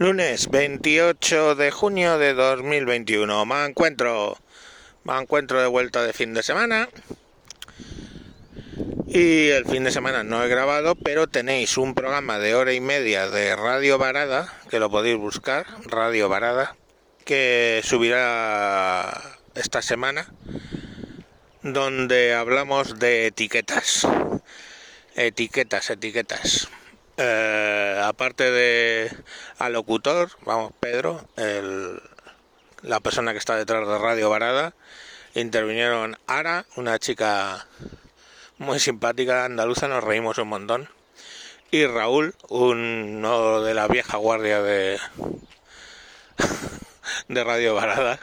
Lunes 28 de junio de 2021. Me encuentro, me encuentro de vuelta de fin de semana. Y el fin de semana no he grabado, pero tenéis un programa de hora y media de Radio Varada, que lo podéis buscar, Radio Varada, que subirá esta semana, donde hablamos de etiquetas. Etiquetas, etiquetas. Eh, aparte de al locutor, vamos, Pedro, el, la persona que está detrás de Radio Varada, intervinieron Ara, una chica muy simpática andaluza, nos reímos un montón, y Raúl, uno de la vieja guardia de, de Radio Varada,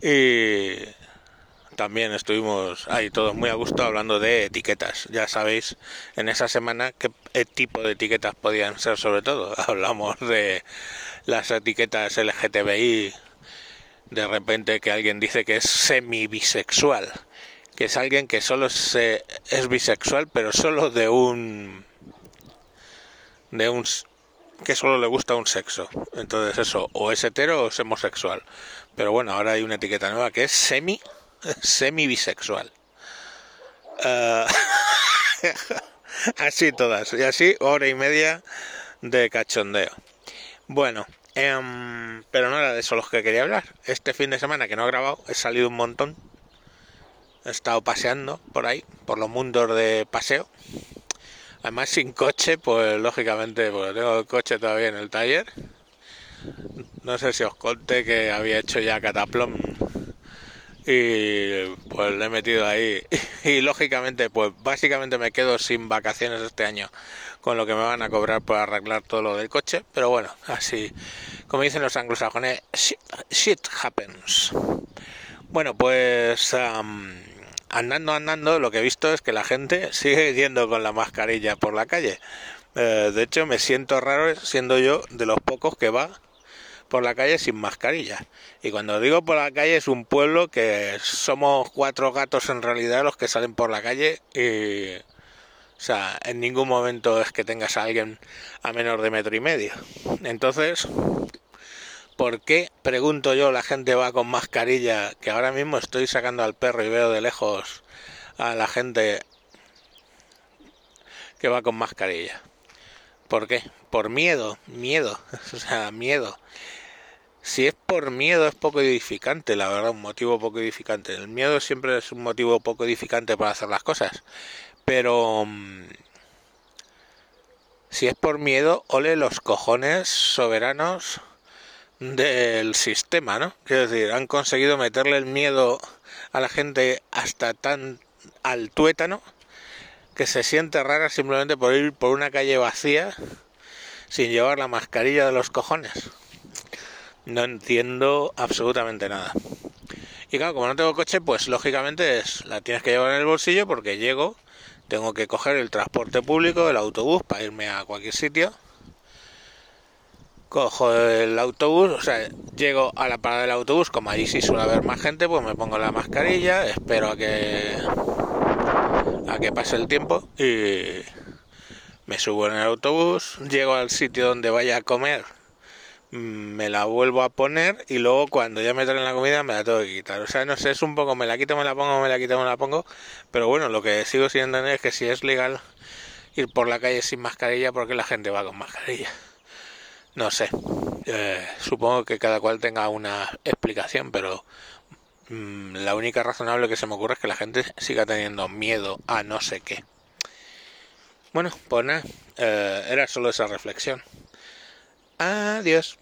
y también estuvimos ahí todos muy a gusto hablando de etiquetas. Ya sabéis en esa semana qué tipo de etiquetas podían ser sobre todo. Hablamos de las etiquetas LGTBI, de repente que alguien dice que es semi-bisexual, que es alguien que solo se, es bisexual pero solo de un... de un que solo le gusta un sexo. Entonces eso, o es hetero o es homosexual. Pero bueno, ahora hay una etiqueta nueva que es semi semi-bisexual. Uh, así todas, y así hora y media de cachondeo. Bueno, um, pero no era de eso los que quería hablar. Este fin de semana que no he grabado, he salido un montón. He estado paseando por ahí, por los mundos de paseo. Además sin coche, pues lógicamente, pues tengo el coche todavía en el taller. No sé si os conté que había hecho ya cataplón y pues le he metido ahí. Y lógicamente pues básicamente me quedo sin vacaciones este año con lo que me van a cobrar por arreglar todo lo del coche pero bueno así como dicen los anglosajones shit, happens. Bueno pues andando andando lo que he visto es que la gente sigue yendo con la mascarilla por la calle. Eh, de hecho me siento raro siendo yo de los pocos que va por la calle sin mascarilla. Y cuando digo por la calle es un pueblo que somos cuatro gatos en realidad los que salen por la calle y... O sea, en ningún momento es que tengas a alguien a menos de metro y medio. Entonces, ¿por qué, pregunto yo, la gente va con mascarilla? Que ahora mismo estoy sacando al perro y veo de lejos a la gente que va con mascarilla. ¿Por qué? Por miedo, miedo, o sea, miedo. Si es por miedo es poco edificante, la verdad, un motivo poco edificante. El miedo siempre es un motivo poco edificante para hacer las cosas. Pero mm, si es por miedo, ole los cojones soberanos del sistema, ¿no? Quiero decir, han conseguido meterle el miedo a la gente hasta tan al tuétano que se siente rara simplemente por ir por una calle vacía sin llevar la mascarilla de los cojones no entiendo absolutamente nada. Y claro, como no tengo coche, pues lógicamente es, la tienes que llevar en el bolsillo porque llego, tengo que coger el transporte público, el autobús, para irme a cualquier sitio. Cojo el autobús, o sea, llego a la parada del autobús, como allí sí suele haber más gente, pues me pongo la mascarilla, espero a que a que pase el tiempo y me subo en el autobús, llego al sitio donde vaya a comer me la vuelvo a poner y luego cuando ya me traen la comida me la tengo que quitar. O sea, no sé, es un poco me la quito, me la pongo, me la quito, me la pongo. Pero bueno, lo que sigo sin entender es que si es legal ir por la calle sin mascarilla, porque la gente va con mascarilla? No sé. Eh, supongo que cada cual tenga una explicación, pero mm, la única razonable que se me ocurre es que la gente siga teniendo miedo a no sé qué. Bueno, pues nada, eh, era solo esa reflexión. Adiós.